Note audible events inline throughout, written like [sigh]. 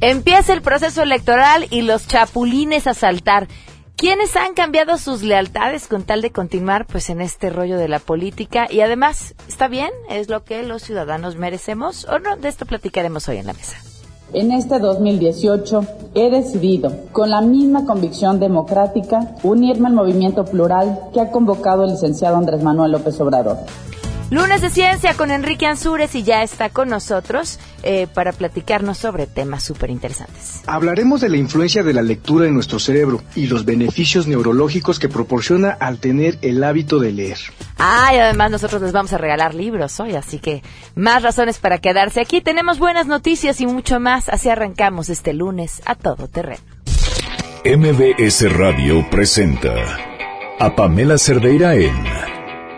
Empieza el proceso electoral y los chapulines a saltar. ¿Quiénes han cambiado sus lealtades con tal de continuar pues en este rollo de la política? Y además, ¿está bien? ¿Es lo que los ciudadanos merecemos o no? De esto platicaremos hoy en la mesa. En este 2018 he decidido, con la misma convicción democrática, unirme al movimiento plural que ha convocado el licenciado Andrés Manuel López Obrador. Lunes de Ciencia con Enrique Ansúrez y ya está con nosotros eh, para platicarnos sobre temas súper interesantes. Hablaremos de la influencia de la lectura en nuestro cerebro y los beneficios neurológicos que proporciona al tener el hábito de leer. Ah, y además nosotros les vamos a regalar libros hoy, así que más razones para quedarse aquí. Tenemos buenas noticias y mucho más. Así arrancamos este lunes a todo terreno. MBS Radio presenta a Pamela Cerdeira en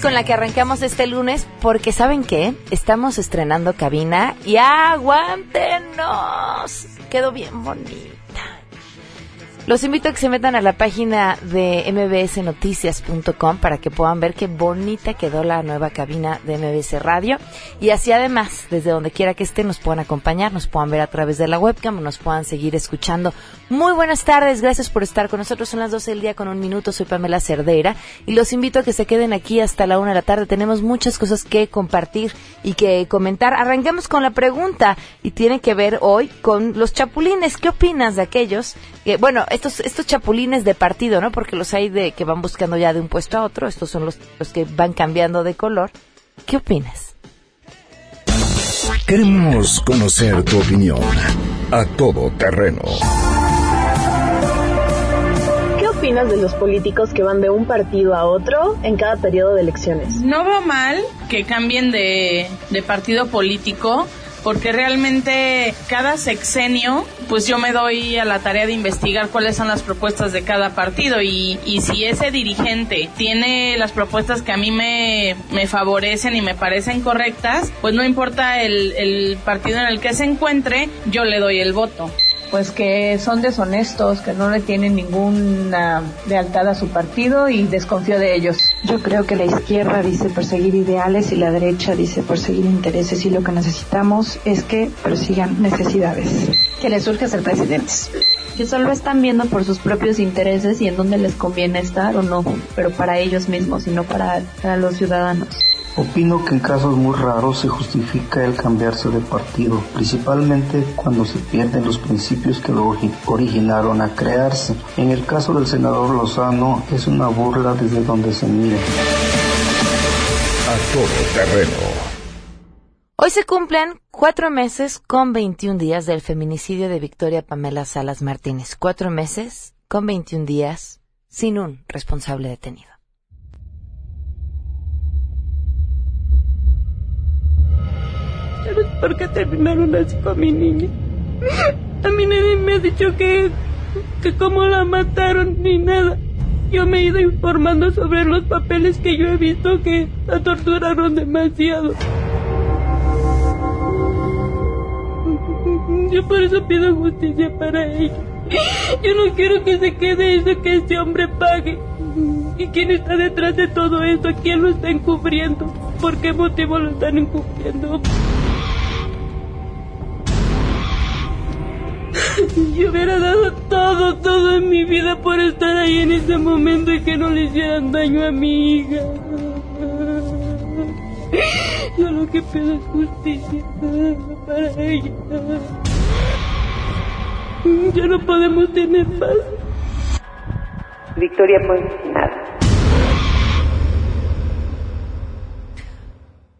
Con la que arrancamos este lunes, porque ¿saben qué? Estamos estrenando cabina y aguántenos quedó bien bonita. Los invito a que se metan a la página de mbsnoticias.com para que puedan ver qué bonita quedó la nueva cabina de MBS Radio. Y así además, desde donde quiera que estén, nos puedan acompañar, nos puedan ver a través de la webcam, nos puedan seguir escuchando. Muy buenas tardes, gracias por estar con nosotros. Son las 12 del día con un minuto, soy Pamela Cerdera y los invito a que se queden aquí hasta la una de la tarde. Tenemos muchas cosas que compartir y que comentar. Arranquemos con la pregunta y tiene que ver hoy con los chapulines. ¿Qué opinas de aquellos que, bueno, estos, estos chapulines de partido, ¿no? Porque los hay de que van buscando ya de un puesto a otro, estos son los, los que van cambiando de color. ¿Qué opinas? Queremos conocer tu opinión a todo terreno. ¿Qué opinas de los políticos que van de un partido a otro en cada periodo de elecciones? No veo mal que cambien de, de partido político porque realmente cada sexenio, pues yo me doy a la tarea de investigar cuáles son las propuestas de cada partido y, y si ese dirigente tiene las propuestas que a mí me, me favorecen y me parecen correctas, pues no importa el, el partido en el que se encuentre, yo le doy el voto pues que son deshonestos, que no le tienen ninguna lealtad a su partido y desconfío de ellos. Yo creo que la izquierda dice perseguir ideales y la derecha dice perseguir intereses y lo que necesitamos es que persigan necesidades. Que les surge ser presidentes. Que solo están viendo por sus propios intereses y en dónde les conviene estar o no, pero para ellos mismos y no para, para los ciudadanos. Opino que en casos muy raros se justifica el cambiarse de partido, principalmente cuando se pierden los principios que lo originaron a crearse. En el caso del senador Lozano es una burla desde donde se mire. A todo terreno. Hoy se cumplen cuatro meses con 21 días del feminicidio de Victoria Pamela Salas Martínez. Cuatro meses con 21 días sin un responsable detenido. ¿Sabes terminaron así con mi niña? A mí nadie me ha dicho que, que cómo la mataron ni nada. Yo me he ido informando sobre los papeles que yo he visto que la torturaron demasiado. Yo por eso pido justicia para ella. Yo no quiero que se quede eso que este hombre pague. ¿Y quién está detrás de todo esto? ¿Quién lo está encubriendo? ¿Por qué motivo lo están encubriendo? Yo hubiera dado todo, todo en mi vida por estar ahí en ese momento y que no le hicieran daño a mi hija. Yo lo que pido es justicia para ella. Ya no podemos tener paz. Victoria, pues nada.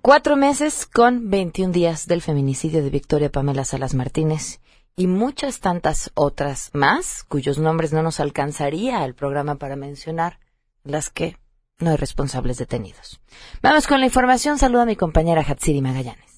Cuatro meses con 21 días del feminicidio de Victoria Pamela Salas Martínez y muchas tantas otras más, cuyos nombres no nos alcanzaría el programa para mencionar, las que no hay responsables detenidos. Vamos con la información. Saluda a mi compañera Hatsiri Magallanes.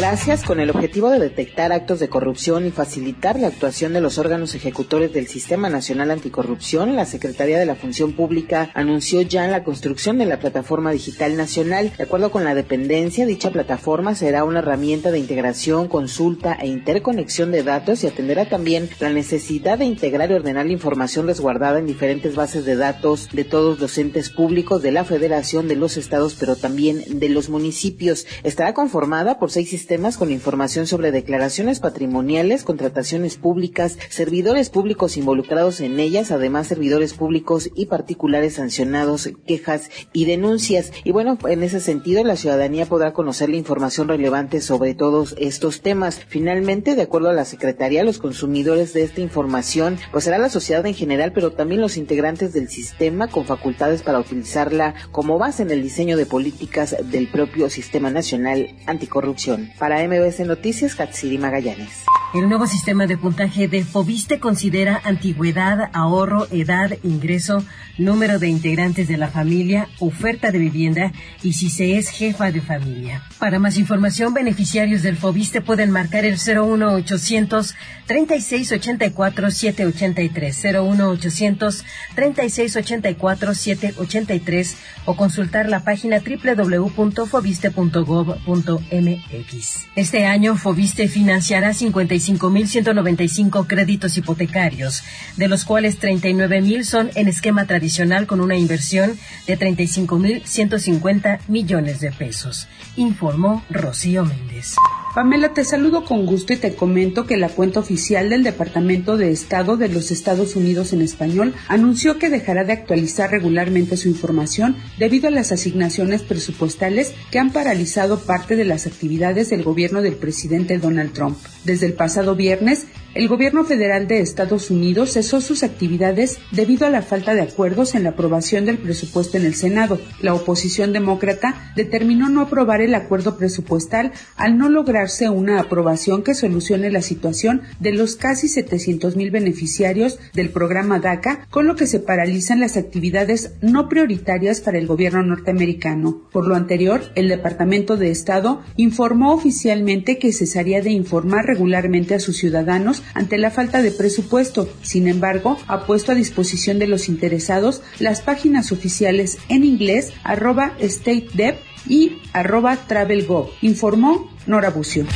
Gracias, con el objetivo de detectar actos de corrupción y facilitar la actuación de los órganos ejecutores del Sistema Nacional Anticorrupción, la Secretaría de la Función Pública anunció ya la construcción de la Plataforma Digital Nacional. De acuerdo con la dependencia, dicha plataforma será una herramienta de integración, consulta e interconexión de datos y atenderá también la necesidad de integrar y ordenar la información resguardada en diferentes bases de datos de todos los entes públicos de la Federación, de los estados, pero también de los municipios. Estará conformada por seis sistemas temas con información sobre declaraciones patrimoniales, contrataciones públicas, servidores públicos involucrados en ellas, además servidores públicos y particulares sancionados, quejas y denuncias. Y bueno, en ese sentido, la ciudadanía podrá conocer la información relevante sobre todos estos temas. Finalmente, de acuerdo a la Secretaría, los consumidores de esta información, pues será la sociedad en general, pero también los integrantes del sistema con facultades para utilizarla como base en el diseño de políticas del propio Sistema Nacional Anticorrupción. Para MBS Noticias, Katsiri Magallanes. El nuevo sistema de puntaje de Fobiste considera antigüedad, ahorro, edad, ingreso, número de integrantes de la familia, oferta de vivienda y si se es jefa de familia. Para más información, beneficiarios del Fobiste pueden marcar el 01800 3684 783 01800 3684 783 o consultar la página www.fobiste.gov.mx. Este año Fobiste financiará 55.195 créditos hipotecarios, de los cuales 39.000 son en esquema tradicional con una inversión de 35.150 millones de pesos, informó Rocío Méndez. Pamela, te saludo con gusto y te comento que la cuenta oficial del Departamento de Estado de los Estados Unidos en español anunció que dejará de actualizar regularmente su información debido a las asignaciones presupuestales que han paralizado parte de las actividades del gobierno del presidente Donald Trump. Desde el pasado viernes, el gobierno federal de Estados Unidos cesó sus actividades debido a la falta de acuerdos en la aprobación del presupuesto en el Senado. La oposición demócrata determinó no aprobar el acuerdo presupuestal al no lograrse una aprobación que solucione la situación de los casi 700 mil beneficiarios del programa DACA, con lo que se paralizan las actividades no prioritarias para el gobierno norteamericano. Por lo anterior, el Departamento de Estado informó oficialmente que cesaría de informar regularmente a sus ciudadanos ante la falta de presupuesto. Sin embargo, ha puesto a disposición de los interesados las páginas oficiales en inglés arroba StateDev y arroba TravelGo, informó Nora Bucio.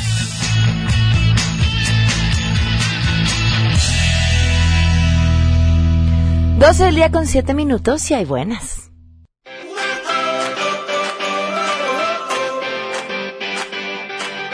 12 del día con 7 minutos y hay buenas.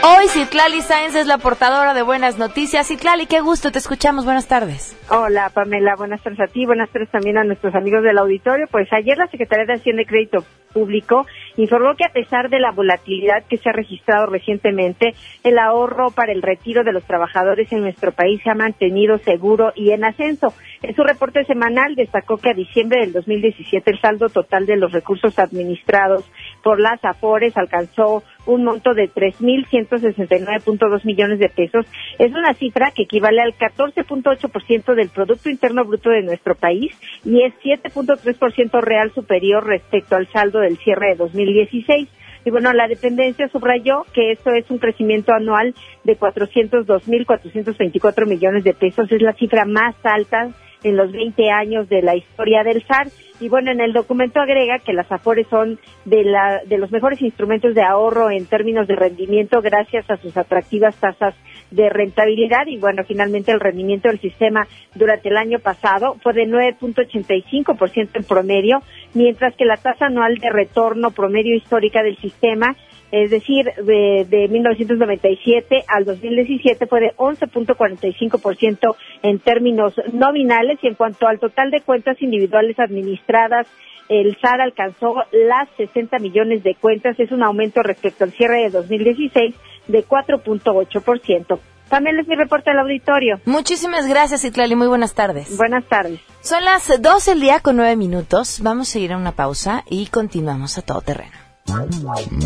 Hoy Citlali Sáenz es la portadora de buenas noticias. Citlali, qué gusto, te escuchamos. Buenas tardes. Hola Pamela, buenas tardes a ti, buenas tardes también a nuestros amigos del auditorio. Pues ayer la Secretaría de Hacienda y Crédito Público informó que a pesar de la volatilidad que se ha registrado recientemente, el ahorro para el retiro de los trabajadores en nuestro país se ha mantenido seguro y en ascenso. En su reporte semanal destacó que a diciembre del 2017 el saldo total de los recursos administrados por las AFORES alcanzó un monto de 3.169.2 millones de pesos. Es una cifra que equivale al 14.8% del Producto Interno Bruto de nuestro país y es 7.3% real superior respecto al saldo del cierre de 2016. Y bueno, la dependencia subrayó que esto es un crecimiento anual de 402.424 millones de pesos. Es la cifra más alta en los 20 años de la historia del SAR. Y bueno, en el documento agrega que las AFORES son de, la, de los mejores instrumentos de ahorro en términos de rendimiento gracias a sus atractivas tasas de rentabilidad. Y bueno, finalmente el rendimiento del sistema durante el año pasado fue de 9.85% en promedio, mientras que la tasa anual de retorno promedio histórica del sistema es decir, de, de 1997 al 2017 fue de 11.45% en términos nominales y en cuanto al total de cuentas individuales administradas, el SAR alcanzó las 60 millones de cuentas, es un aumento respecto al cierre de 2016 de 4.8%. También es mi reporte al auditorio. Muchísimas gracias, Itlali. Muy buenas tardes. Buenas tardes. Son las 12 del día con 9 minutos. Vamos a ir a una pausa y continuamos a todo terreno.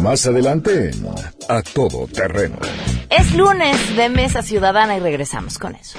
Más adelante, a todo terreno. Es lunes de Mesa Ciudadana y regresamos con eso.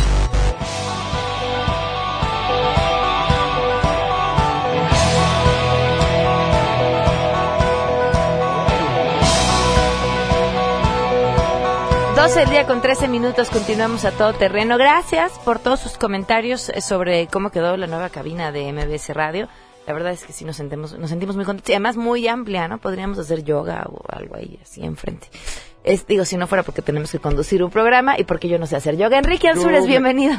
12 el día con 13 minutos, continuamos a todo terreno. Gracias por todos sus comentarios eh, sobre cómo quedó la nueva cabina de MBS Radio. La verdad es que sí nos sentimos, nos sentimos muy contentos y además muy amplia, ¿no? Podríamos hacer yoga o algo ahí así enfrente. Es, digo, si no fuera porque tenemos que conducir un programa y porque yo no sé hacer yoga. Enrique Ansures, bienvenido.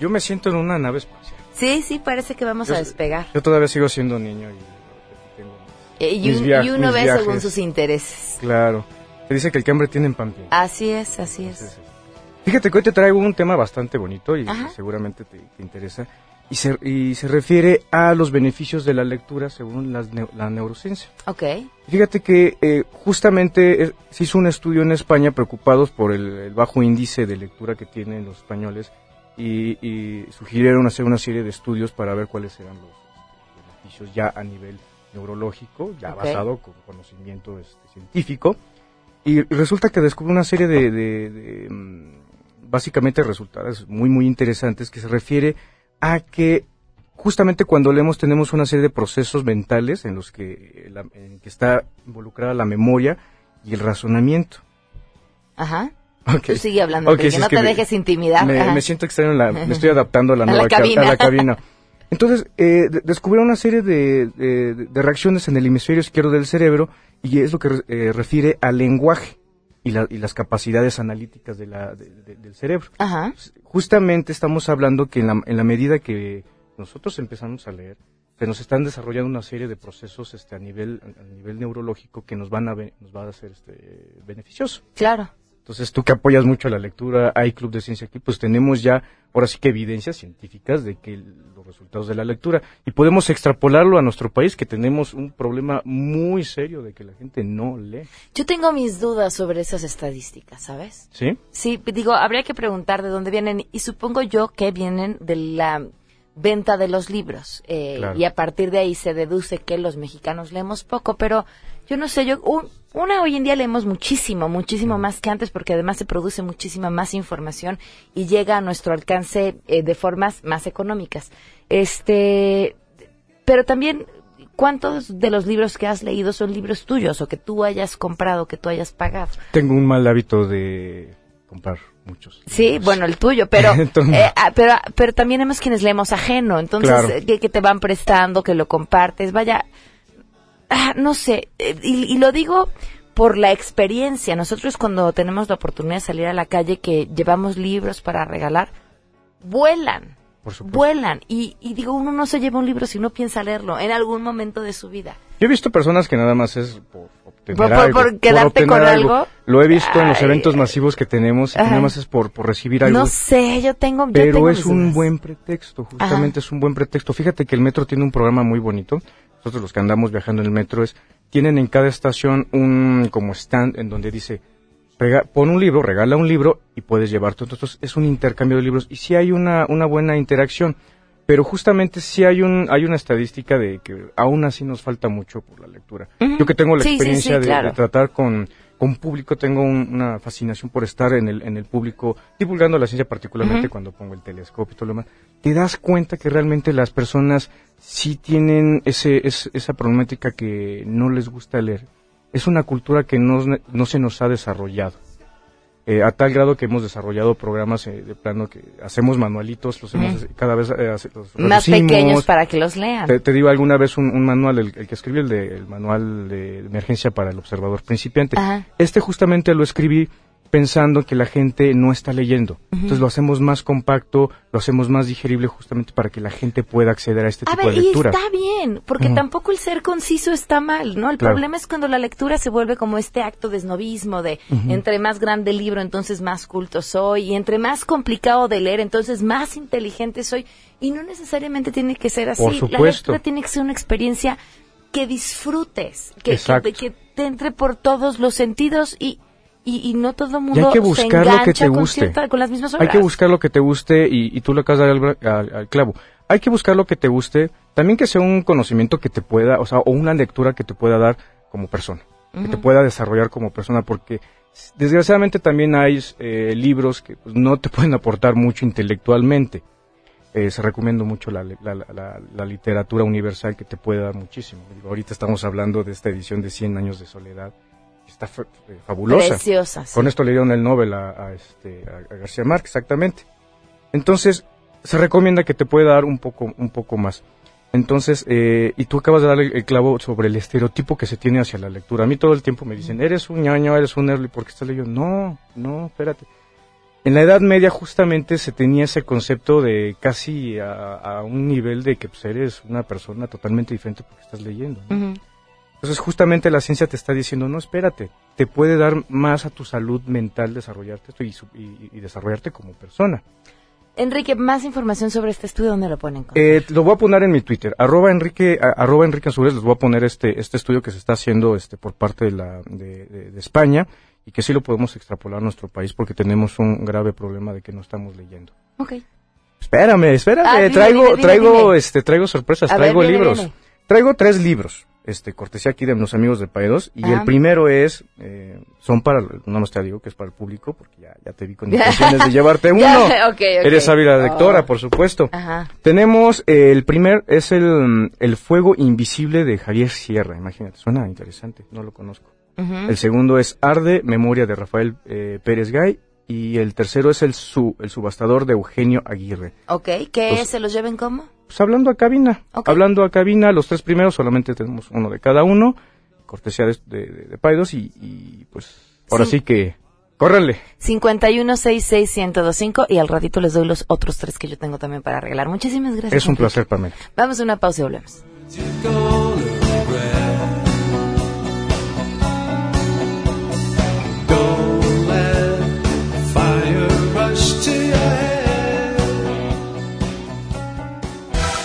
Yo me siento en una nave espacial. Sí, sí, parece que vamos a despegar. Yo todavía sigo siendo niño y, eh, y, uno ve según sus intereses. Claro dice que el que hambre tiene en pan Así es, así es. Fíjate que hoy te traigo un tema bastante bonito y seguramente te, interesa. Y se, y se refiere a los beneficios de la lectura según la neurociencia. Ok. Fíjate que eh, justamente se hizo un estudio en España preocupados por el, bajo índice de lectura que tienen los españoles y, sugirieron hacer una serie de estudios para ver cuáles eran los beneficios ya a nivel neurológico, ya basado con conocimiento este, científico. Y resulta que descubre una serie de, mm, básicamente resultados muy, muy interesantes que se refiere a que justamente cuando leemos tenemos una serie de procesos mentales en los que, en que está involucrada la memoria y el razonamiento. Ajá. Tú sigue hablando, que no te dejes intimidar. Me, siento extraño, la, me estoy adaptando a la [laughs] nueva cabina. a la cabina. Entonces, eh, descubrieron una serie de, de, reacciones en el hemisferio izquierdo del cerebro y es lo que eh, refiere al lenguaje y, y, las capacidades analíticas de la, del cerebro. Ajá. Justamente estamos hablando que en la, en la medida que nosotros empezamos a leer, se nos están desarrollando una serie de procesos este, a, nivel, a nivel neurológico que nos van a, nos va a hacer este, beneficioso. Claro. Entonces, tú que apoyas mucho la lectura, hay Club de Ciencia aquí, pues tenemos ya, ahora sí que evidencias científicas de que los resultados de la lectura, y podemos extrapolarlo a nuestro país, que tenemos un problema muy serio de que la gente no lee. Yo tengo mis dudas sobre esas estadísticas, ¿sabes? Sí. Sí, digo, habría que preguntar de dónde vienen, y supongo yo que vienen de la venta de los libros, eh, y a partir de ahí se deduce que los mexicanos leemos poco, pero yo no sé, yo una hoy en día leemos muchísimo, muchísimo más que antes porque además se produce muchísima más información y llega a nuestro alcance eh, de formas más económicas. Este, pero también ¿cuántos de los libros que has leído son libros tuyos o que tú hayas comprado, que tú hayas pagado? Tengo un mal hábito de comprar muchos. Sí, bueno, el tuyo, pero, [laughs] eh, ah, pero pero también hemos quienes leemos ajeno, entonces que, que, te van prestando, que lo compartes, vaya, Ah, no sé, eh, y, lo digo por la experiencia. Nosotros cuando tenemos la oportunidad de salir a la calle, que llevamos libros para regalar, vuelan. Vuelan. Y, digo, uno no se lleva un libro si no piensa leerlo en algún momento de su vida. Yo he visto personas que nada más es por obtener por, algo. Por quedarte con algo. Lo he visto en los eventos masivos que tenemos y nada más es por, por recibir algo. No sé, yo tengo. Pero es un buen pretexto, justamente es un buen pretexto. Fíjate que el metro tiene un programa muy bonito nosotros los que andamos viajando en el metro es, tienen en cada estación un como stand en donde dice, pon un libro, regala un libro y puedes llevarte. Entonces es un intercambio de libros y sí hay una, una buena interacción. Pero justamente sí hay un hay una estadística de que aún así nos falta mucho por la lectura. Yo que tengo la experiencia de, tratar con con público tengo una fascinación por estar en el, en el público, divulgando la ciencia particularmente cuando pongo el telescopio y todo lo demás, te das cuenta que realmente las personas sí tienen ese, esa problemática que no les gusta leer. Es una cultura que no, no se nos ha desarrollado. Eh, a tal grado que hemos desarrollado programas eh, de plano que hacemos manualitos, los hemos cada vez eh, más pequeños para que los lean. Te, digo alguna vez un, manual, el, que escribí, el, de, el manual de emergencia para el observador principiante. Este justamente lo escribí pensando que la gente no está leyendo. Entonces lo hacemos más compacto, lo hacemos más digerible justamente para que la gente pueda acceder a este tipo de lectura. Y está bien, porque tampoco el ser conciso está mal, ¿no? El problema es cuando la lectura se vuelve como este acto de snobismo, de entre más grande el libro, entonces más culto soy, y entre más complicado de leer, entonces más inteligente soy. Y no necesariamente tiene que ser así. Por supuesto. La lectura tiene que ser una experiencia que disfrutes, que, que, te entre por todos los sentidos y, y, no todo el mundo y hay que buscar lo que te guste. Con, las mismas obras. Hay que buscar lo que te guste y, tú le acabas de dar al, clavo. Hay que buscar lo que te guste, también que sea un conocimiento que te pueda, o sea, o una lectura que te pueda dar como persona, que te pueda desarrollar como persona, porque desgraciadamente también hay eh, libros que pues, no te [laughs] pueden aportar mucho intelectualmente. Eh, se recomiendo mucho la, la, literatura universal que te puede dar muchísimo. ahorita estamos hablando de esta edición de 100 años de soledad. Está eh, fabulosa. Preciosa. Con esto le dieron el Nobel a, este, a, García Márquez, exactamente. Entonces, se recomienda que te pueda dar un poco, un poco más. Entonces, eh, y tú acabas de dar el, clavo sobre el estereotipo que se tiene hacia la lectura. A mí todo el tiempo me dicen, eres un ñaño, eres un early, ¿por qué estás leyendo? No, no, espérate en la Edad Media justamente se tenía ese concepto de casi a, un nivel de que pues, eres una persona totalmente diferente porque estás leyendo. Entonces justamente la ciencia te está diciendo, no, espérate, te puede dar más a tu salud mental desarrollarte y, desarrollarte como persona. Enrique, más información sobre este estudio, ¿dónde lo ponen? Eh, lo voy a poner en mi Twitter, arroba Enrique, arroba Enrique Azures, les voy a poner este, este estudio que se está haciendo este, por parte de, la, de España y que sí lo podemos extrapolar a nuestro país porque tenemos un grave problema de que no estamos leyendo. Ok. Espérame, espérame, ah, traigo, traigo, este, traigo sorpresas, traigo libros. Traigo tres libros, este, cortesía aquí de los amigos de Paedos, y el primero es, eh, son para, no nos te digo que es para el público, porque ya, ya te vi con intenciones de llevarte [laughs] uno. [laughs] Eres hábil lectora, oh. por supuesto. Ajá. Tenemos, eh, el primer, es el, el Fuego Invisible de Javier Sierra, imagínate, suena interesante, no lo conozco. El segundo es Arde, Memoria de Rafael eh, Pérez Gay. Y el tercero es el, su, el subastador de Eugenio Aguirre. Ok, ¿qué se los lleven cómo? Pues hablando a cabina. Hablando a cabina, los tres primeros solamente tenemos uno de cada uno. Cortesía de, de, Paidos y, pues ahora sí, que córrenle. 5166125 y al ratito les doy los otros tres que yo tengo también para regalar. Muchísimas gracias. Es un placer, Pamela. Vamos a una pausa y volvemos.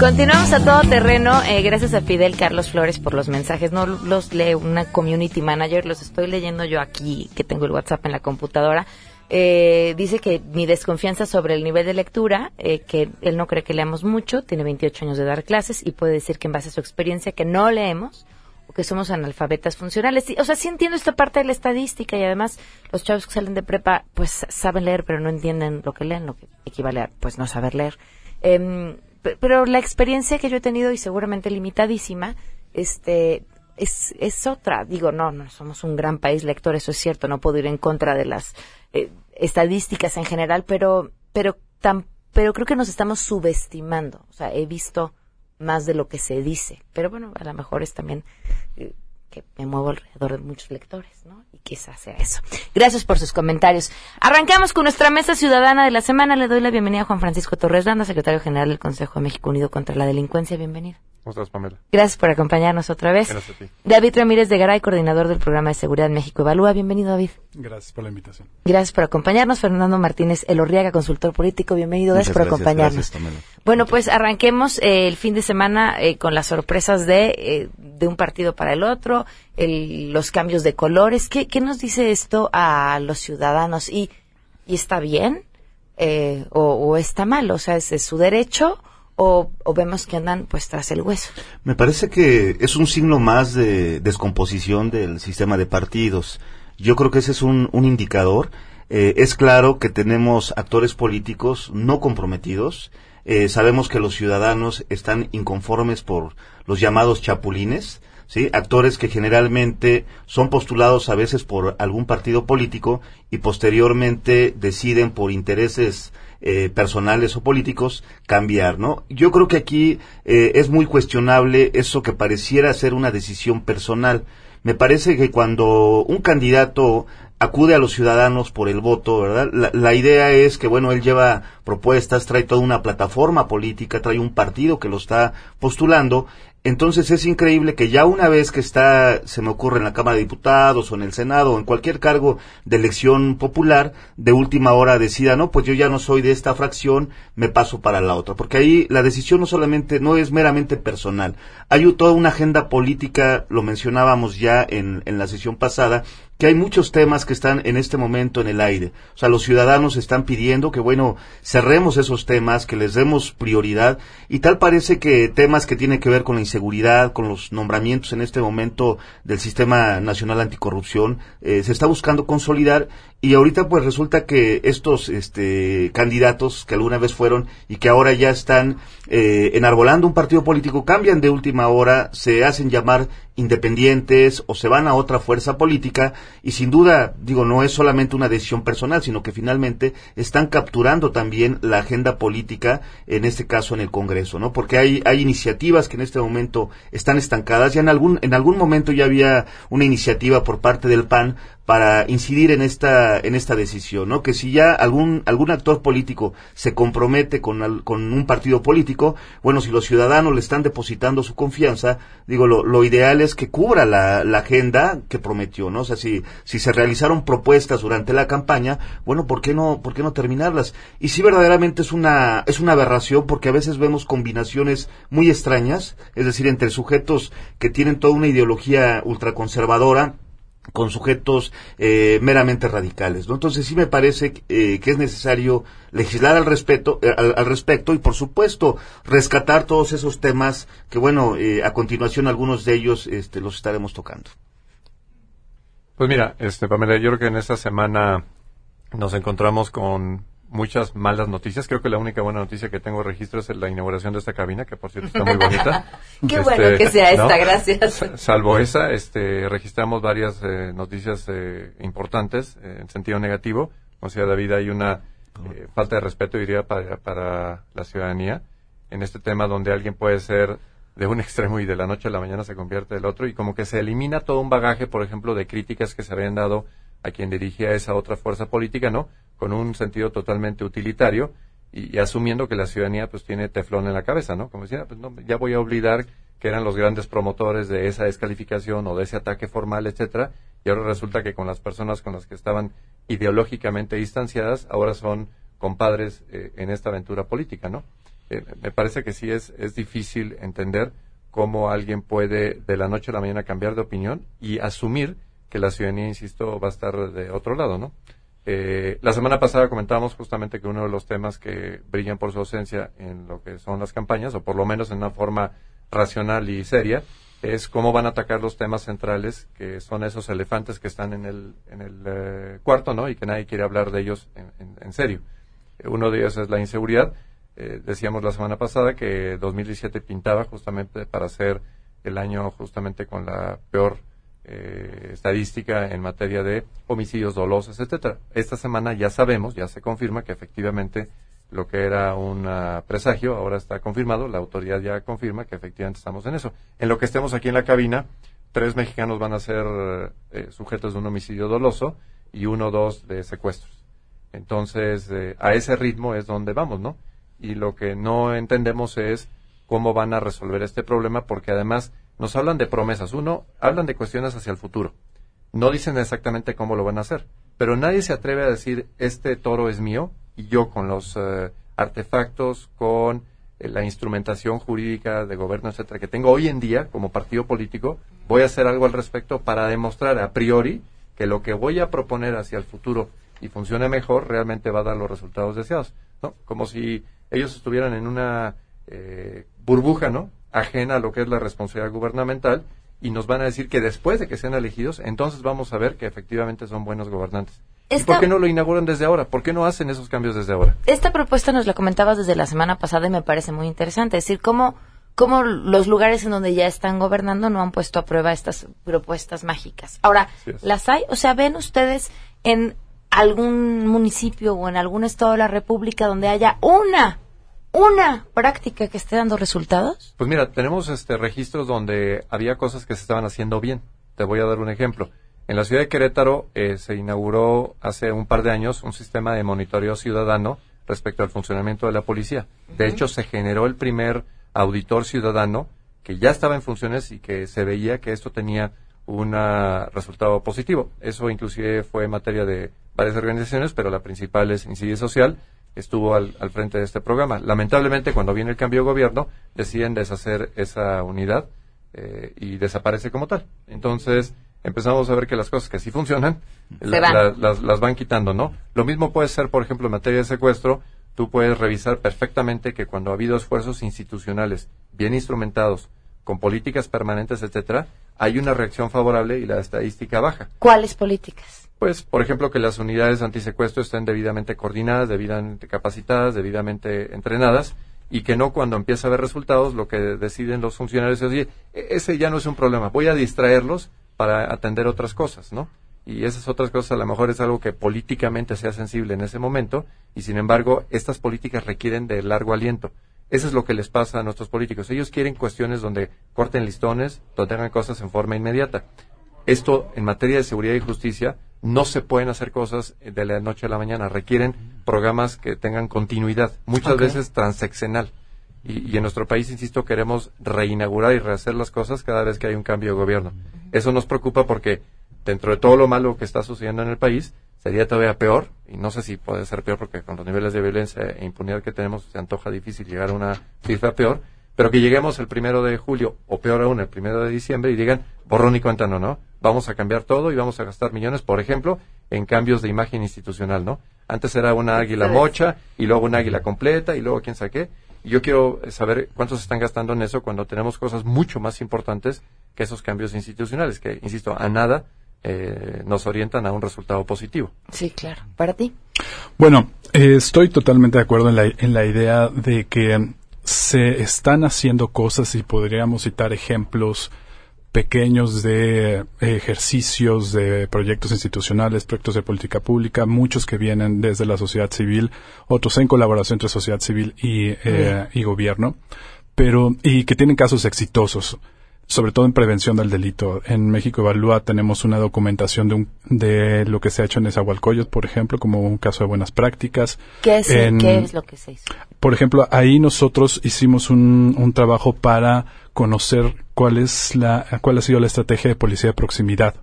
Continuamos a todo terreno. Eh, gracias a Fidel Carlos Flores por los mensajes. No los lee una community manager, los estoy leyendo yo aquí, que tengo el WhatsApp en la computadora. Eh, dice que mi desconfianza sobre el nivel de lectura, eh, que él no cree que leamos mucho, tiene 28 años de dar clases y puede decir que en base a su experiencia que no leemos o que somos analfabetas funcionales. o sea, sí entiendo esta parte de la estadística y además los chavos que salen de prepa pues saben leer pero no entienden lo que leen, lo que equivale a pues no saber leer. Eh, pero la experiencia que yo he tenido y seguramente limitadísima, este, es, es otra. Digo, no, no somos un gran país lector, eso es cierto, no puedo ir en contra de las eh, estadísticas en general, pero, pero, pero creo que nos estamos subestimando. O sea, he visto más de lo que se dice, pero bueno, a lo mejor es también eh, que me muevo alrededor de muchos lectores, ¿no? Y quizás sea eso. Gracias por sus comentarios. Arrancamos con nuestra mesa ciudadana de la semana. Le doy la bienvenida a Juan Francisco Torres Landa, secretario general del Consejo de México Unido contra la Delincuencia. Bienvenido. ¿Cómo estás, Pamela? Gracias por acompañarnos otra vez. Gracias a ti. David Ramírez de Garay, coordinador del Programa de Seguridad México Evalúa. Bienvenido, David. Gracias por la invitación. Gracias por acompañarnos. Fernando Martínez Elorriaga, consultor político. Bienvenido. Gracias por acompañarnos. bueno, pues arranquemos eh, el fin de semana eh, con las sorpresas de, eh, de un partido para el otro, los cambios de colores. ¿Qué, ¿Qué, nos dice esto a los ciudadanos? ¿Y, y está bien? o, o, está mal? O sea, ¿es, es su derecho? o, vemos que andan pues tras el hueso. Me parece que es un signo más de descomposición del sistema de partidos. Yo creo que ese es un, indicador. Eh, es claro que tenemos actores políticos no comprometidos. Eh, sabemos que los ciudadanos están inconformes por los llamados chapulines, ¿sí? Actores que generalmente son postulados a veces por algún partido político y posteriormente deciden por intereses eh, personales o políticos cambiar, ¿no? Yo creo que aquí eh, es muy cuestionable eso que pareciera ser una decisión personal. Me parece que cuando un candidato acude a los ciudadanos por el voto, ¿verdad? La, la, idea es que, bueno, él lleva propuestas, trae toda una plataforma política, trae un partido que lo está postulando entonces es increíble que ya una vez que está, se me ocurre en la Cámara de Diputados o en el Senado o en cualquier cargo de elección popular, de última hora decida, no, pues yo ya no soy de esta fracción, me paso para la otra. Porque ahí la decisión no solamente, no es meramente personal. Hay toda una agenda política, lo mencionábamos ya en, en la sesión pasada, que hay muchos temas que están en este momento en el aire. O sea, los ciudadanos están pidiendo que, bueno, cerremos esos temas, que les demos prioridad. Y tal parece que temas que tienen que ver con la inseguridad, con los nombramientos en este momento del Sistema Nacional Anticorrupción, eh, se está buscando consolidar y ahorita pues resulta que estos este, candidatos que alguna vez fueron y que ahora ya están eh, enarbolando un partido político cambian de última hora, se hacen llamar independientes o se van a otra fuerza política y sin duda, digo, no es solamente una decisión personal, sino que finalmente están capturando también la agenda política, en este caso en el Congreso, ¿no? Porque hay, hay iniciativas que en este momento están estancadas, ya en algún, en algún momento ya había una iniciativa por parte del PAN para incidir en esta en esta decisión, ¿no? Que si ya algún algún actor político se compromete con, con un partido político, bueno, si los ciudadanos le están depositando su confianza, digo, lo, lo ideal es que cubra la, la, agenda que prometió, ¿no? O sea, si, si se realizaron propuestas durante la campaña, bueno, ¿por qué no por qué no terminarlas? Y si verdaderamente es una es una aberración porque a veces vemos combinaciones muy extrañas, es decir, entre sujetos que tienen toda una ideología ultraconservadora con sujetos eh, meramente radicales. ¿no? Entonces sí me parece eh, que es necesario legislar al, respeto, eh, al, respecto y por supuesto rescatar todos esos temas que bueno, a continuación algunos de ellos este, los estaremos tocando. Pues mira, este, Pamela, yo creo que en esta semana nos encontramos con muchas malas noticias. Creo que la única buena noticia que tengo registro es la inauguración de esta cabina, que por cierto está muy bonita. [laughs] Qué este, bueno que sea esta, gracias. Salvo esa, este, registramos varias eh, noticias eh, importantes eh, en sentido negativo. O sea, David, hay una falta de respeto, diría, para, para la ciudadanía en este tema donde alguien puede ser de un [laughs] extremo y de la noche a la mañana se convierte del otro y como que se elimina todo un bagaje, por ejemplo, de críticas que se habían dado a quien dirigía esa otra fuerza política, ¿no? Con un sentido totalmente utilitario y, asumiendo que la ciudadanía pues tiene teflón en la cabeza, ¿no? Como decía, pues no, ya voy a olvidar que eran los grandes promotores de esa descalificación o de ese ataque formal, etcétera, y ahora resulta que con las personas con las que estaban ideológicamente distanciadas, ahora son compadres eh, en esta aventura política, ¿no? Eh, me parece que sí es, es difícil entender cómo alguien puede de la noche a la mañana cambiar de opinión y asumir que la ciudadanía, insisto, va a estar de otro lado, ¿no? Eh, la semana pasada comentábamos justamente que uno de los temas que brillan por su ausencia en lo que son las campañas, o por lo menos en una forma racional y seria, es cómo van a atacar los temas centrales, que son esos elefantes que están en el, en el eh, cuarto, ¿no? Y que nadie quiere hablar de ellos en, serio. uno de ellos es la inseguridad. Eh, decíamos la semana pasada que 2017 pintaba justamente para ser el año justamente con la peor eh, estadística en materia de homicidios dolosos, etcétera. Esta semana ya sabemos, ya se confirma que efectivamente lo que era un presagio ahora está confirmado, la autoridad ya confirma que efectivamente estamos en eso. En lo que estemos aquí en la cabina, tres mexicanos van a ser eh, sujetos de un homicidio doloso y uno o dos de secuestros. Entonces, eh, a ese ritmo es donde vamos, ¿no? Y lo que no entendemos es cómo van a resolver este problema, porque además nos hablan de promesas. Uno, hablan de cuestiones hacia el futuro. No dicen exactamente cómo lo van a hacer. Pero nadie se atreve a decir, este toro es mío y yo con los eh, artefactos, con eh, la instrumentación jurídica de gobierno, etcétera, que tengo hoy en día como partido político, voy a hacer algo al respecto para demostrar a priori que lo que voy a proponer hacia el futuro y funcione mejor realmente va a dar los resultados deseados. ¿no? Como si ellos estuvieran en una eh, burbuja, ¿no? Ajena a lo que es la responsabilidad gubernamental y nos van a decir que después de que sean elegidos, entonces vamos a ver que efectivamente son buenos gobernantes. ¿Por qué no lo inauguran desde ahora? ¿Por qué no hacen esos cambios desde ahora? Esta propuesta nos la comentabas desde la semana pasada y me parece muy interesante. Es decir, cómo, cómo los lugares en donde ya están gobernando no han puesto a prueba estas propuestas mágicas. Ahora, ¿las hay? O sea, ¿ven ustedes en algún municipio o en algún estado de la República donde haya una una práctica que esté dando resultados? Pues mira, tenemos este registros donde había cosas que se estaban haciendo bien. Te voy a dar un ejemplo. En la ciudad de Querétaro eh, se inauguró hace un par de años un sistema de monitoreo ciudadano respecto al funcionamiento de la policía. De hecho, se generó el primer auditor ciudadano que ya estaba en funciones y que se veía que esto tenía un resultado positivo. Eso inclusive fue materia de varias organizaciones, pero la principal es Incidir Social, estuvo al, frente de este programa. Lamentablemente, cuando viene el cambio de gobierno, deciden deshacer esa unidad eh, y desaparece como tal. Entonces, empezamos a ver que las cosas que sí funcionan, las, las van quitando, ¿no? Lo mismo puede ser, por ejemplo, en materia de secuestro, tú puedes revisar perfectamente que cuando ha habido esfuerzos institucionales bien instrumentados, con políticas permanentes, etcétera, hay una reacción favorable y la estadística baja. ¿Cuáles políticas? Pues, por ejemplo, que las unidades antisecuestro estén debidamente coordinadas, debidamente capacitadas, debidamente entrenadas y que no cuando empieza a haber resultados lo que deciden los funcionarios es, e-, ese ya no es un problema, voy a distraerlos para atender otras cosas, ¿no? Y esas otras cosas a lo mejor es algo que políticamente sea sensible en ese momento y sin embargo estas políticas requieren de largo aliento. Eso es lo que les pasa a nuestros políticos. Ellos quieren cuestiones donde corten listones, donde hagan cosas en forma inmediata. Esto, en materia de seguridad y justicia, no se pueden hacer cosas de la noche a la mañana. Requieren programas que tengan continuidad, muchas veces transeccional. Y, en nuestro país, insisto, queremos reinaugurar y rehacer las cosas cada vez que hay un cambio de gobierno. Eso nos preocupa porque, dentro de todo lo malo que está sucediendo en el país, sería todavía peor, y no sé si puede ser peor porque con los niveles de violencia e impunidad que tenemos se antoja difícil llegar a una cifra peor, pero que lleguemos el primero de julio, o peor aún, el primero de diciembre, y digan, borrón y cuenta no, ¿no? Vamos a cambiar todo y vamos a gastar millones, por ejemplo, en cambios de imagen institucional, ¿no? Antes era una águila mocha, y luego una águila completa, y luego quién sabe qué. Y yo quiero saber cuántos están gastando en eso cuando tenemos cosas mucho más importantes que esos cambios institucionales, que, insisto, a nada eh, nos orientan a un resultado positivo. Sí, claro. ¿Para ti? Bueno, eh, estoy totalmente de acuerdo en la, en la idea de que se están haciendo cosas y podríamos citar ejemplos pequeños de ejercicios de proyectos institucionales, proyectos de política pública, muchos que vienen desde la sociedad civil, otros en colaboración entre sociedad civil y, eh, y gobierno, pero y que tienen casos exitosos sobre todo en prevención del delito. En México Evalúa tenemos una documentación de, un, de lo que se ha hecho en Esahualcoyot, por ejemplo, como un caso de buenas prácticas. ¿Qué es, ¿qué es lo que se hizo? Por ejemplo, ahí nosotros hicimos un, un trabajo para conocer cuál es la, cuál ha sido la estrategia de policía de proximidad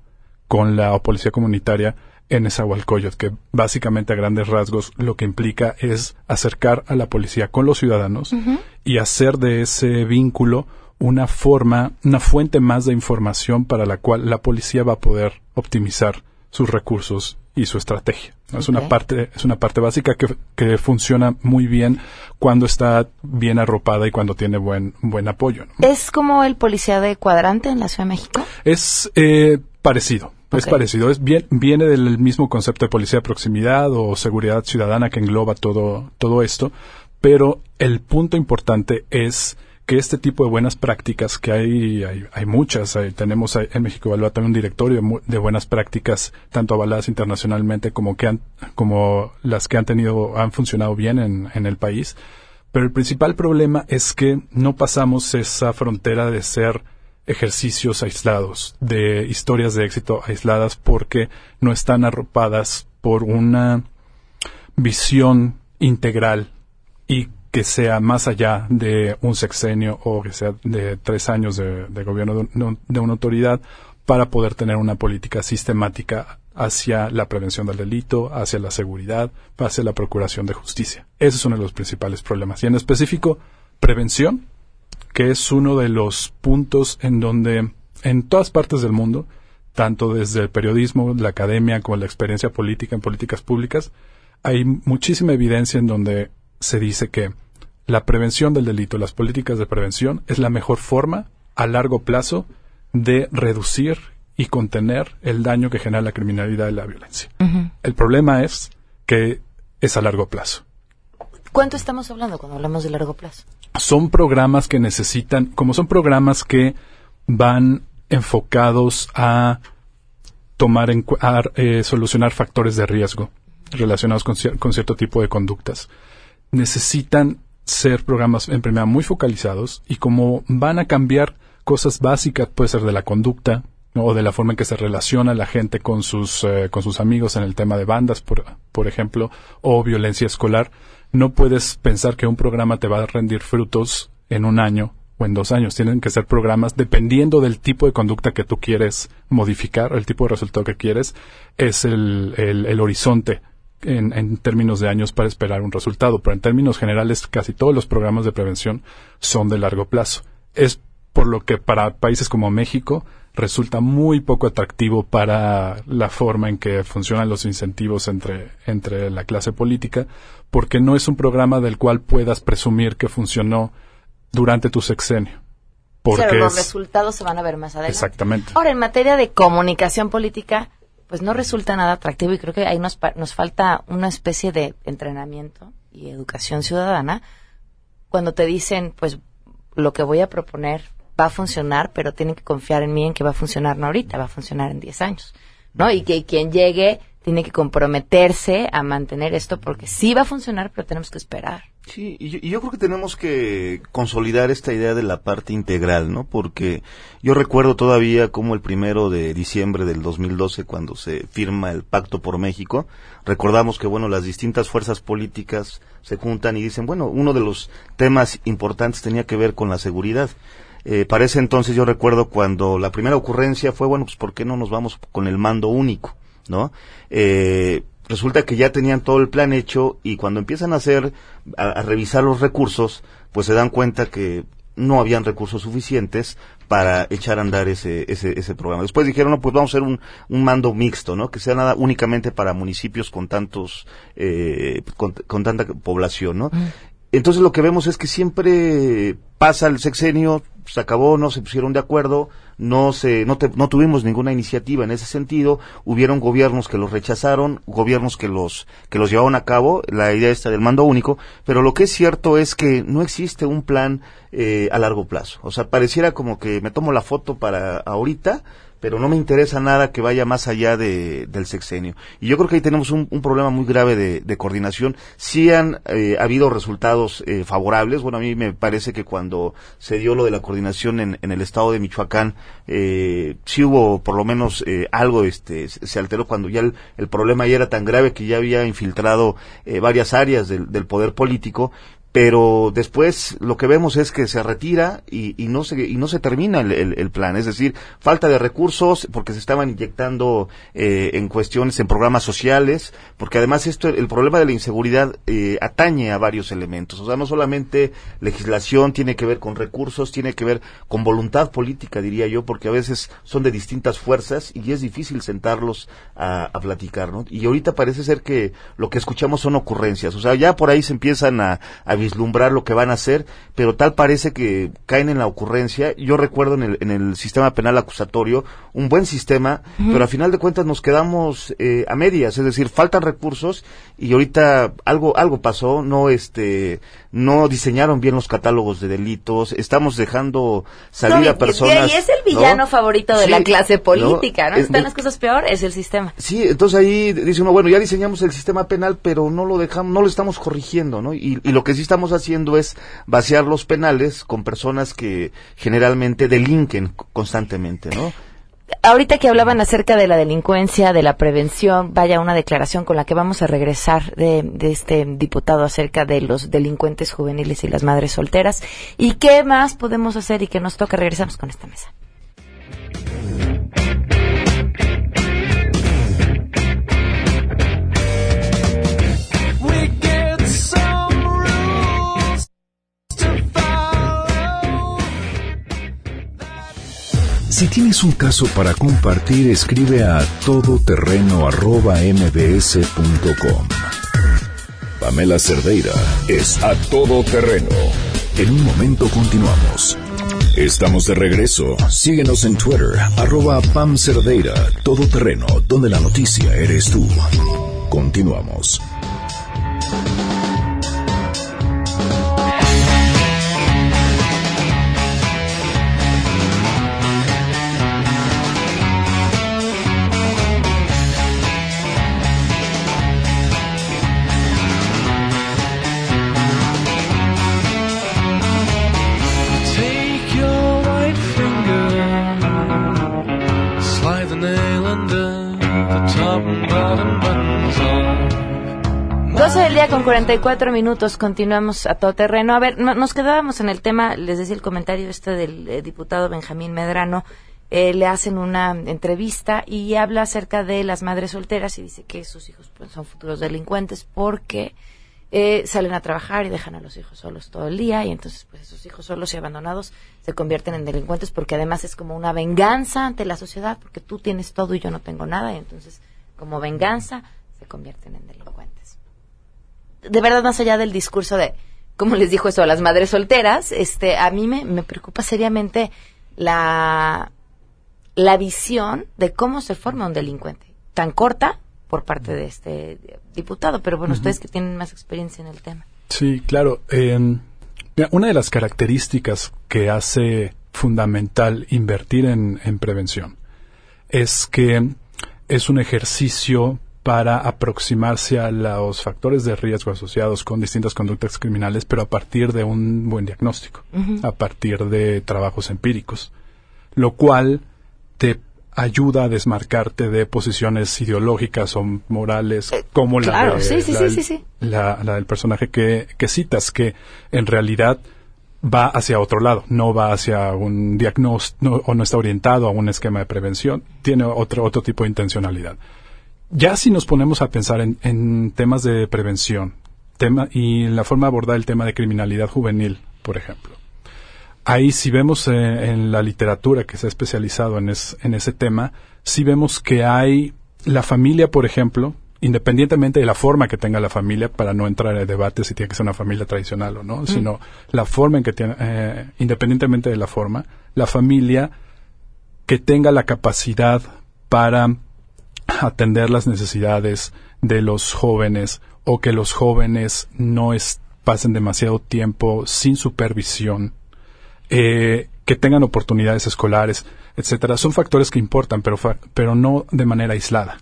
con la policía comunitaria en Esahualcoyot, que básicamente a grandes rasgos lo que implica es acercar a la policía con los ciudadanos y hacer de ese vínculo una forma, una fuente más de información para la cual la policía va a poder optimizar sus recursos y su estrategia. Es una parte, es una parte básica que, que, funciona muy bien cuando está bien arropada y cuando tiene buen, buen apoyo. ¿Es como el policía de cuadrante en la Ciudad de México? Es eh, parecido. Es parecido, es bien, viene del mismo concepto de policía de proximidad o seguridad ciudadana que engloba todo, todo esto, pero el punto importante es que este tipo de buenas prácticas, que hay, hay, muchas, tenemos en México Evalúa también un directorio de, buenas prácticas, tanto avaladas internacionalmente como, que como las que han tenido, han funcionado bien en, en el país. Pero el principal problema es que no pasamos esa frontera de ser ejercicios aislados, de historias de éxito aisladas, porque no están arropadas por una visión integral y que sea más allá de un sexenio o que sea de tres años de, gobierno de, una autoridad para poder tener una política sistemática hacia la prevención del delito, hacia la seguridad, hacia la procuración de justicia. Ese es uno de los principales problemas. Y en específico, prevención, que es uno de los puntos en donde en todas partes del mundo, tanto desde el periodismo, la academia, como la experiencia política en políticas públicas, hay muchísima evidencia en donde se dice que la prevención del delito, las políticas de prevención, es la mejor forma a largo plazo de reducir y contener el daño que genera la criminalidad y la violencia. El problema es que es a largo plazo. ¿Cuánto estamos hablando cuando hablamos de largo plazo? Son programas que necesitan, como son programas que van enfocados a tomar en, a, eh, solucionar factores de riesgo relacionados con, con cierto tipo de conductas. Necesitan ser programas en primera muy focalizados y como van a cambiar cosas básicas, puede ser de la conducta, o de la forma en que se relaciona la gente con sus, eh, con sus amigos en el tema de bandas, por, por ejemplo, o violencia escolar, no puedes pensar que un programa te va a rendir frutos en un año o en dos años. Tienen que ser programas dependiendo del tipo de conducta que tú quieres modificar, el tipo de resultado que quieres, es el, el, horizonte en, en, términos de años para esperar un resultado. Pero en términos generales, casi todos los programas de prevención son de largo plazo. Es por lo que para países como México resulta muy poco atractivo para la forma en que funcionan los incentivos entre, entre la clase política, porque no es un programa del cual puedas presumir que funcionó durante tu sexenio. Porque los resultados se van a ver más adelante. Exactamente. Ahora, en materia de comunicación política, pues no resulta nada atractivo y creo que ahí nos, nos falta una especie de entrenamiento y educación ciudadana cuando te dicen, pues lo que voy a proponer va a funcionar, pero tienen que confiar en mí en que va a funcionar no ahorita, va a funcionar en 10 años, ¿no? Y que quien llegue tiene que comprometerse a mantener esto porque sí va a funcionar, pero tenemos que esperar. Sí, y yo, creo que tenemos que consolidar esta idea de la parte integral, ¿no? Porque yo recuerdo todavía como el primero de diciembre del 2012, cuando se firma el Pacto por México, recordamos que, bueno, las distintas fuerzas políticas se juntan y dicen, bueno, uno de los temas importantes tenía que ver con la seguridad. Eh, entonces yo recuerdo cuando la primera ocurrencia fue, bueno, pues ¿por qué no nos vamos con el mando único? ¿No? Eh, resulta que ya tenían todo el plan hecho y cuando empiezan a hacer, a, revisar los recursos, pues se dan cuenta que no habían recursos suficientes para echar a andar ese, ese, ese programa. Después dijeron, no, pues vamos a hacer un, un mando mixto, ¿no? Que sea nada únicamente para municipios con tantos, eh, con, tanta población, ¿no? Mm. Entonces lo que vemos es que siempre pasa el sexenio, se acabó, no se pusieron de acuerdo, no se, no, no tuvimos ninguna iniciativa en ese sentido, hubieron gobiernos que los rechazaron, gobiernos que los, que los llevaron a cabo, la idea esta del mando único, pero lo que es cierto es que no existe un plan eh, a largo plazo. O sea, pareciera como que me tomo la foto para ahorita, pero no me interesa nada que vaya más allá de, del sexenio. Y yo creo que ahí tenemos un, problema muy grave de, coordinación. Sí han eh, habido resultados eh, favorables. Bueno, a mí me parece que cuando se dio lo de la coordinación en, en el estado de Michoacán, eh, sí hubo por lo menos eh, algo, este, se alteró cuando ya el, problema ya era tan grave que ya había infiltrado varias áreas del, del poder político pero después lo que vemos es que se retira y, no se y no se termina el, plan. Es decir falta de recursos porque se estaban inyectando eh, en cuestiones en programas sociales porque además esto el problema de la inseguridad eh, atañe a varios elementos. O sea no solamente legislación tiene que ver con recursos tiene que ver con voluntad política diría yo porque a veces son de distintas fuerzas y es difícil sentarlos a, platicar no y ahorita parece ser que lo que escuchamos son ocurrencias. O sea ya por ahí se empiezan a vislumbrar lo que van a hacer, pero tal parece que caen en la ocurrencia. Yo recuerdo en el, en el sistema penal acusatorio un buen sistema, pero a final de cuentas nos quedamos eh, a medias, es decir, faltan recursos y ahorita algo algo pasó, no este no diseñaron bien los catálogos de delitos, estamos dejando salir a personas. Y, es el villano favorito de la clase política, ¿no? Están las cosas peor, es el sistema. Sí, entonces ahí dice uno, bueno, ya diseñamos el sistema penal, pero no lo dejamos, no lo estamos corrigiendo, ¿no? Y, y lo que sí estamos haciendo es vaciar los penales con personas que generalmente delinquen constantemente, ¿no? Ahorita que hablaban acerca de la delincuencia, de la prevención, vaya una declaración con la que vamos a regresar de, este diputado acerca de los delincuentes juveniles y las madres solteras. ¿Y qué más podemos hacer y que nos toca? Regresamos con esta mesa. Si tienes un caso para compartir, escribe a todoterreno.mbs.com. Pamela Cerdeira es a todoterreno. En un momento continuamos. Estamos de regreso. Síguenos en Twitter, arroba Pam Cerdeira, todoterreno, donde la noticia eres tú. Continuamos. 44 minutos, continuamos a todo terreno. A ver, nos quedábamos en el tema, les decía el comentario este del eh, diputado Benjamín Medrano, eh, le hacen una entrevista y habla acerca de las madres solteras y dice que sus hijos pues, son futuros delincuentes porque eh, salen a trabajar y dejan a los hijos solos todo el día y entonces pues esos hijos solos y abandonados se convierten en delincuentes porque además es como una venganza ante la sociedad porque tú tienes todo y yo no tengo nada y entonces como venganza se convierten en delincuentes. De verdad, más allá del discurso de, como les dijo eso a las madres solteras, este, a mí me, me preocupa seriamente la, la visión de cómo se forma un delincuente. Tan corta por parte de este diputado, pero bueno, ustedes que tienen más experiencia en el tema. Sí, claro. Eh, una de las características que hace fundamental invertir en, en prevención es que es un ejercicio para aproximarse a los factores de riesgo asociados con distintas conductas criminales, pero a partir de un buen diagnóstico, a partir de trabajos empíricos, lo cual te ayuda a desmarcarte de posiciones ideológicas o morales como la, la, del personaje que, que citas, que en realidad va hacia otro lado, no va hacia un diagnóstico o no está orientado a un esquema de prevención, tiene otro, otro tipo de intencionalidad. Ya si nos ponemos a pensar en, en temas de prevención tema, y la forma de abordar el tema de criminalidad juvenil, por ejemplo, ahí si vemos eh, en la literatura que se ha especializado en, en ese tema, si vemos que hay la familia, por ejemplo, independientemente de la forma que tenga la familia, para no entrar en el debate si tiene que ser una familia tradicional o no, sino la forma en que tiene, eh, independientemente de la forma, la familia que tenga la capacidad para atender las necesidades de los jóvenes o que los jóvenes no pasen demasiado tiempo sin supervisión eh, que tengan oportunidades escolares, etcétera, son factores que importan, pero, pero no de manera aislada.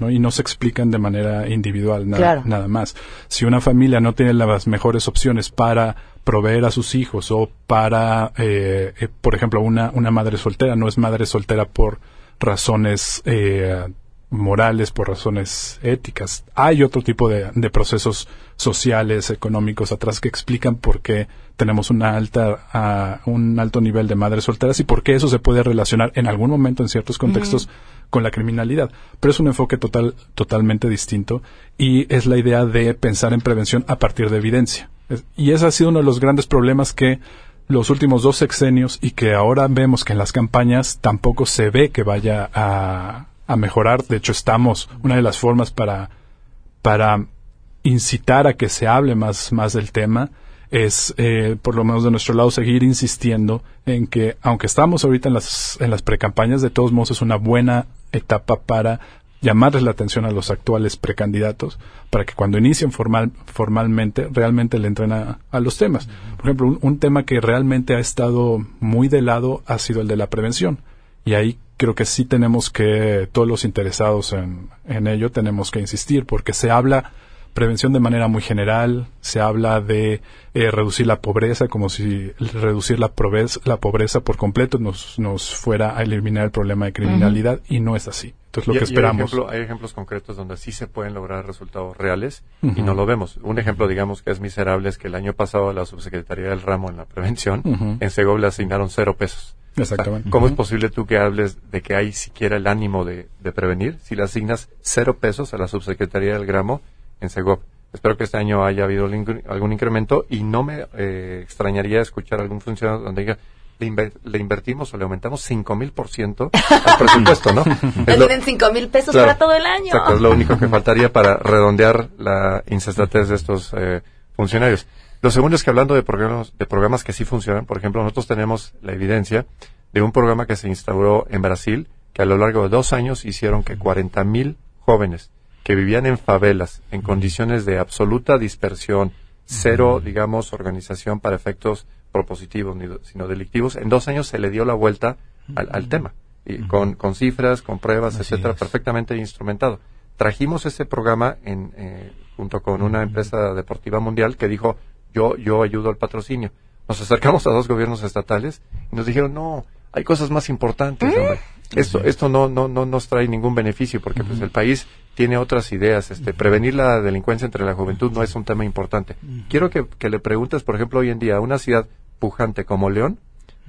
¿no? y no se explican de manera individual nada, nada más. Si una familia no tiene las mejores opciones para proveer a sus hijos o para, eh, eh, por ejemplo, una, una madre soltera, no es madre soltera por razones eh, morales, por razones éticas. Hay otro tipo de, de, procesos sociales, económicos atrás que explican por qué tenemos una alta, un alto nivel de madres solteras y por qué eso se puede relacionar en algún momento en ciertos contextos con la criminalidad. Pero es un enfoque total, totalmente distinto y es la idea de pensar en prevención a partir de evidencia. y ese ha sido uno de los grandes problemas que los últimos dos sexenios y que ahora vemos que en las campañas tampoco se ve que vaya a, a mejorar. De hecho, estamos, una de las formas para, para incitar a que se hable más, más del tema es, eh, por lo menos de nuestro lado, seguir insistiendo en que, aunque estamos ahorita en las, en las precampañas, de todos modos es una buena etapa para llamarles la atención a los actuales precandidatos para que cuando inicien formal, formalmente realmente le entren a, los temas. Por ejemplo, un, tema que realmente ha estado muy de lado ha sido el de la prevención. Y ahí creo que sí tenemos que, todos los interesados en, en ello, tenemos que insistir, porque se habla prevención de manera muy general, se habla de eh, reducir la pobreza, como si reducir la pobreza, la pobreza por completo nos, nos fuera a eliminar el problema de criminalidad y no es así. Entonces lo que esperamos. Hay, ejemplos concretos donde sí se pueden lograr resultados reales y no lo vemos. Un ejemplo, digamos, que es miserable es que el año pasado la subsecretaría del ramo en la prevención en Segovia le asignaron cero pesos. Exactamente. ¿Cómo es posible tú que hables de que hay siquiera el ánimo de, de prevenir si le asignas cero pesos a la subsecretaría del gramo en Segov. Espero que este año haya habido algún incremento y no me eh, extrañaría escuchar algún funcionario donde diga, le, invertimos o le aumentamos cinco mil por ciento al presupuesto, ¿no? [laughs] tienen cinco mil pesos para todo el año. Exacto, es lo único que [laughs] faltaría para redondear la insensatez de estos eh, funcionarios. Lo segundo es que hablando de programas, de programas que sí funcionan, por ejemplo, nosotros tenemos la evidencia de un programa que se instauró en Brasil, que a lo largo de dos años hicieron que cuarenta mil jóvenes que vivían en favelas, en condiciones de absoluta dispersión, cero, digamos, organización para efectos propositivos, sino delictivos, en dos años se le dio la vuelta al, tema, y con, con, cifras, con pruebas, etcétera, perfectamente instrumentado. Trajimos ese programa en, eh, junto con una empresa deportiva mundial que dijo, yo, yo ayudo al patrocinio. Nos acercamos a dos gobiernos estatales y nos dijeron, no, hay cosas más importantes, hombre. Esto, esto no, no, no nos trae ningún beneficio porque pues el país tiene otras ideas. Este, prevenir la delincuencia entre la juventud no es un tema importante. Quiero que, que le preguntes, por ejemplo, hoy en día, a una ciudad pujante como León,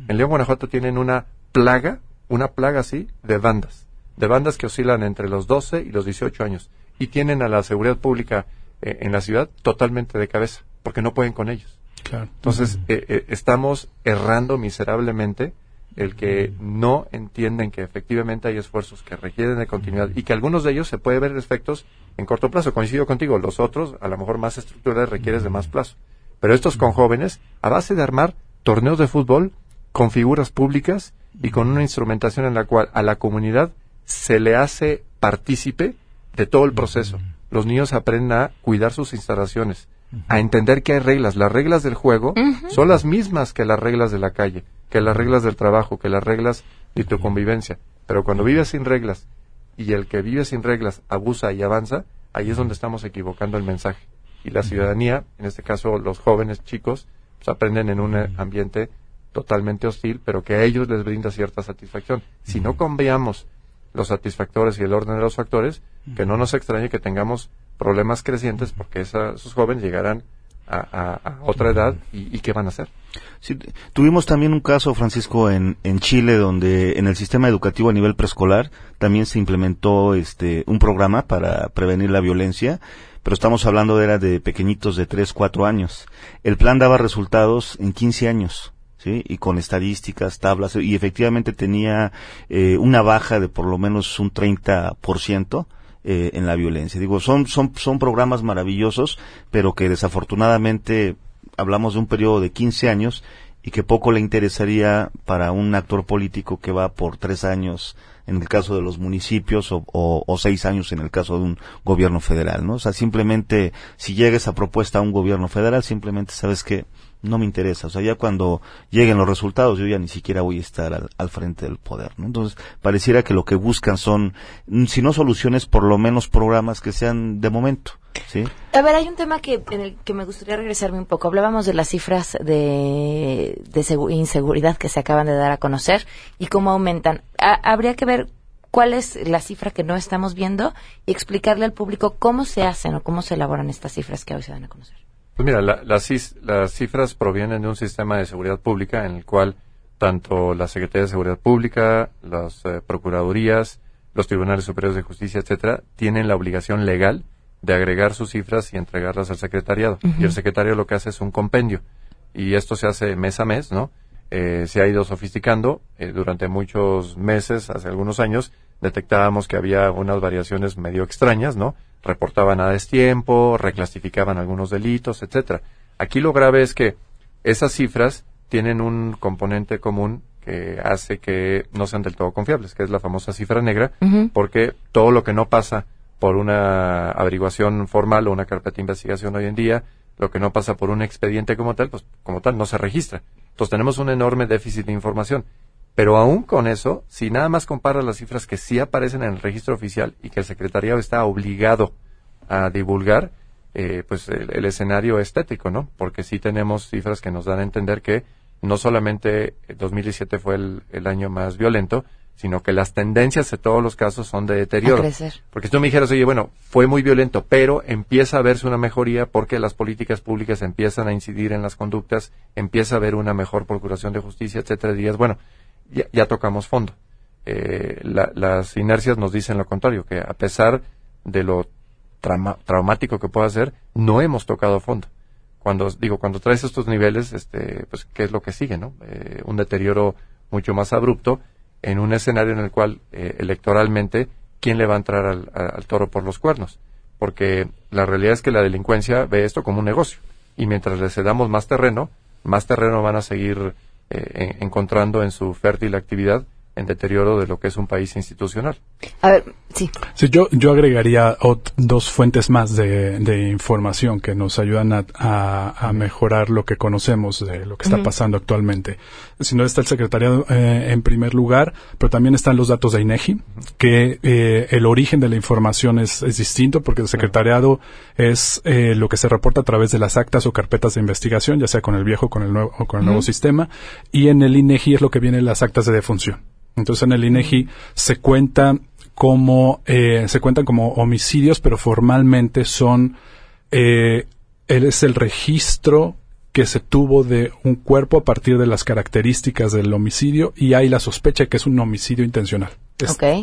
en León, Guanajuato tienen una plaga, una plaga así, de bandas. De bandas que oscilan entre los 12 y los 18 años. Y tienen a la seguridad pública eh, en la ciudad totalmente de cabeza, porque no pueden con ellos. Entonces, eh, eh, estamos errando miserablemente el que no entienden que efectivamente hay esfuerzos que requieren de continuidad y que algunos de ellos se puede ver efectos en corto plazo. Coincido contigo, los otros, a lo mejor más estructurales, requieren de más plazo. Pero estos con jóvenes, a base de armar torneos de fútbol con figuras públicas y con una instrumentación en la cual a la comunidad se le hace partícipe de todo el proceso. Los niños aprenden a cuidar sus instalaciones, a entender que hay reglas. Las reglas del juego son las mismas que las reglas de la calle, que las reglas del trabajo, que las reglas de tu convivencia. Pero cuando vives sin reglas y el que vive sin reglas abusa y avanza, ahí es donde estamos equivocando el mensaje. Y la ciudadanía, en este caso los jóvenes chicos, pues aprenden en un ambiente totalmente hostil, pero que a ellos les brinda cierta satisfacción. Si no cambiamos los satisfactores y el orden de los factores, que no nos extrañe que tengamos problemas crecientes porque esos jóvenes llegarán a, otra edad y, qué van a hacer. tuvimos también un caso, Francisco, en, en Chile, donde en el sistema educativo a nivel preescolar también se implementó este un programa para prevenir la violencia, pero estamos hablando de, era de pequeñitos de 3, 4 años. El plan daba resultados en 15 años. ¿Sí? y con estadísticas, tablas, y efectivamente tenía eh, una baja de por lo menos un 30% eh, en la violencia. Digo, son, son, son programas maravillosos, pero que desafortunadamente hablamos de un periodo de 15 años y que poco le interesaría para un actor político que va por tres años en el caso de los municipios o, o, seis años en el caso de un gobierno federal, ¿no? O sea, simplemente si llega esa propuesta a un gobierno federal, simplemente sabes que no me interesa. O sea, ya cuando lleguen los resultados, yo ya ni siquiera voy a estar al, frente del poder. ¿no? Entonces, pareciera que lo que buscan son, mm, si no soluciones, por lo menos programas que sean de momento. ¿sí? A ver, hay un tema que, en el que me gustaría regresarme un poco. Hablábamos de las cifras de, de inseguridad que se acaban de dar a conocer y cómo aumentan. habría que ver cuál es la cifra que no estamos viendo y explicarle al público cómo se hacen o cómo se elaboran estas cifras que hoy se dan a conocer. Pues mira, las, cifras provienen de un sistema de seguridad pública en el cual tanto la Secretaría de Seguridad Pública, las eh, procuradurías, los tribunales superiores de justicia, etcétera, tienen la obligación legal de agregar sus cifras y entregarlas al secretariado. Y el secretario lo que hace es un compendio. Y esto se hace mes a mes, ¿no? Eh, se ha ido sofisticando. Eh, durante muchos meses, hace algunos años, detectábamos que había unas variaciones medio extrañas, ¿no? Reportaban a destiempo, reclasificaban algunos delitos, etcétera. Aquí lo grave es que esas cifras tienen un componente común que hace que no sean del todo confiables, que es la famosa cifra negra, porque todo lo que no pasa por una averiguación formal o una carpeta de investigación hoy en día, lo que no pasa por un expediente como tal, pues como tal no se registra. Entonces tenemos un enorme déficit de información. Pero aún con eso, si nada más comparas las cifras que sí aparecen en el registro oficial y que el secretariado está obligado a divulgar, eh, pues el, escenario estético, ¿no? Porque sí tenemos cifras que nos dan a entender que no solamente 2017 fue el, año más violento, sino que las tendencias de todos los casos son de deterioro. Porque si tú me dijeras, oye, bueno, fue muy violento, pero empieza a verse una mejoría porque las políticas públicas empiezan a incidir en las conductas, empieza a haber una mejor procuración de justicia, etcétera, dirías, bueno, ya, tocamos fondo. Eh, las inercias nos dicen lo contrario, que a pesar de lo traumático que pueda ser, no hemos tocado fondo. Cuando digo, cuando traes estos niveles, este, pues qué es lo que sigue, ¿no? Eh, un deterioro mucho más abrupto en un escenario en el cual eh, electoralmente quién le va a entrar al, al, toro por los cuernos, porque la realidad es que la delincuencia ve esto como un negocio y mientras le cedamos más terreno, más terreno van a seguir eh, encontrando en su fértil actividad en deterioro de lo que es un país institucional. A ver, sí. sí yo, yo agregaría dos fuentes más de, de, información que nos ayudan a, a, mejorar lo que conocemos de lo que está pasando actualmente. Si no está el secretariado eh, en primer lugar, pero también están los datos de INEGI, que eh, el origen de la información es, es distinto porque el secretariado es eh, lo que se reporta a través de las actas o carpetas de investigación, ya sea con el viejo con el nuevo, o con el nuevo sistema, y en el INEGI es lo que viene las actas de defunción. Entonces en el INEGI se cuenta como eh, se cuentan como homicidios, pero formalmente son eh, es el registro que se tuvo de un cuerpo a partir de las características del homicidio y hay la sospecha que es un homicidio intencional.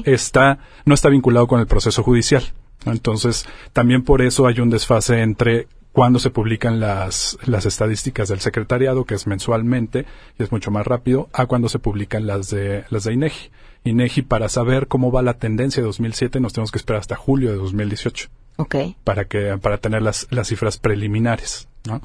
Está no está vinculado con el proceso judicial. Entonces, también por eso hay un desfase entre cuando se publican las, las estadísticas del secretariado, que es mensualmente y es mucho más rápido, a cuando se publican las de, las de INEGI. INEGI, para saber cómo va la tendencia de 2007, nos tenemos que esperar hasta julio de 2018. Okay. Para que, para tener las, las cifras preliminares. ¿no?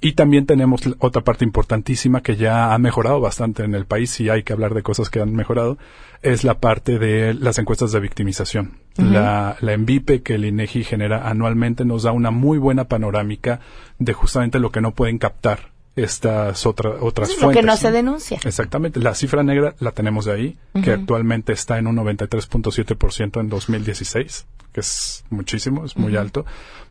Y también tenemos otra parte importantísima que ya ha mejorado bastante en el país y hay que hablar de cosas que han mejorado, es la parte de las encuestas de victimización. La, la ENVIPE que el INEGI genera anualmente nos da una muy buena panorámica de justamente lo que no pueden captar estas otras otras fuentes. Lo que no, se denuncia. Exactamente. La cifra negra la tenemos de ahí, que actualmente está en un 93.7% en 2016, que es muchísimo, es muy alto.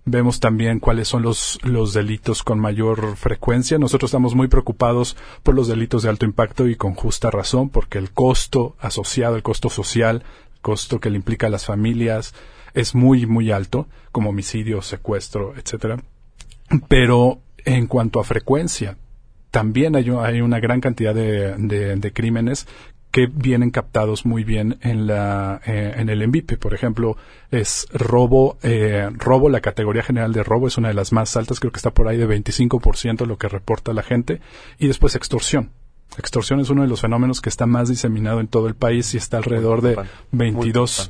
Vemos también cuáles son los, los delitos con mayor frecuencia. Nosotros estamos muy preocupados por los delitos de alto impacto y con justa razón, porque el costo asociado, el costo social, el costo que le implica a las familias, es muy, muy alto, como homicidio, secuestro, etcétera. Pero en cuanto a frecuencia, también hay, hay una gran cantidad de, de, crímenes que vienen captados muy bien en la eh, en el envipe por ejemplo es robo eh, robo la categoría general de robo es una de las más altas creo que está por ahí de 25% lo que reporta la gente y después extorsión. Extorsión es uno de los fenómenos que está más diseminado en todo el país y está alrededor de 22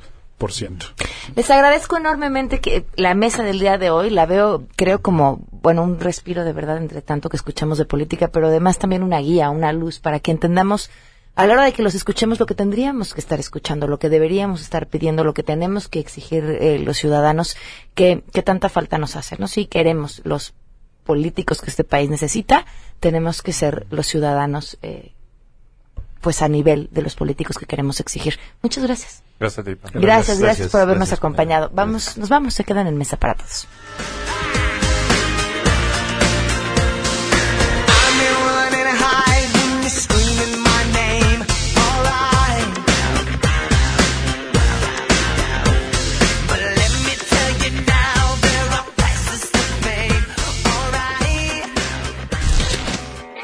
les agradezco enormemente que la mesa del día de hoy la veo, creo, como, bueno, un respiro de verdad entre tanto que escuchamos de política, pero además también una guía, una luz para que entendamos a la hora de que los escuchemos lo que tendríamos que estar escuchando, lo que deberíamos estar pidiendo, lo que tenemos que exigir eh, los ciudadanos, que, que tanta falta nos hace, ¿no? Si queremos los políticos que este país necesita, tenemos que ser los ciudadanos, eh, pues a nivel de los políticos que queremos exigir. Muchas gracias. Gracias Gracias, gracias, por habernos acompañado. Vamos, nos vamos, se quedan en mesa para todos.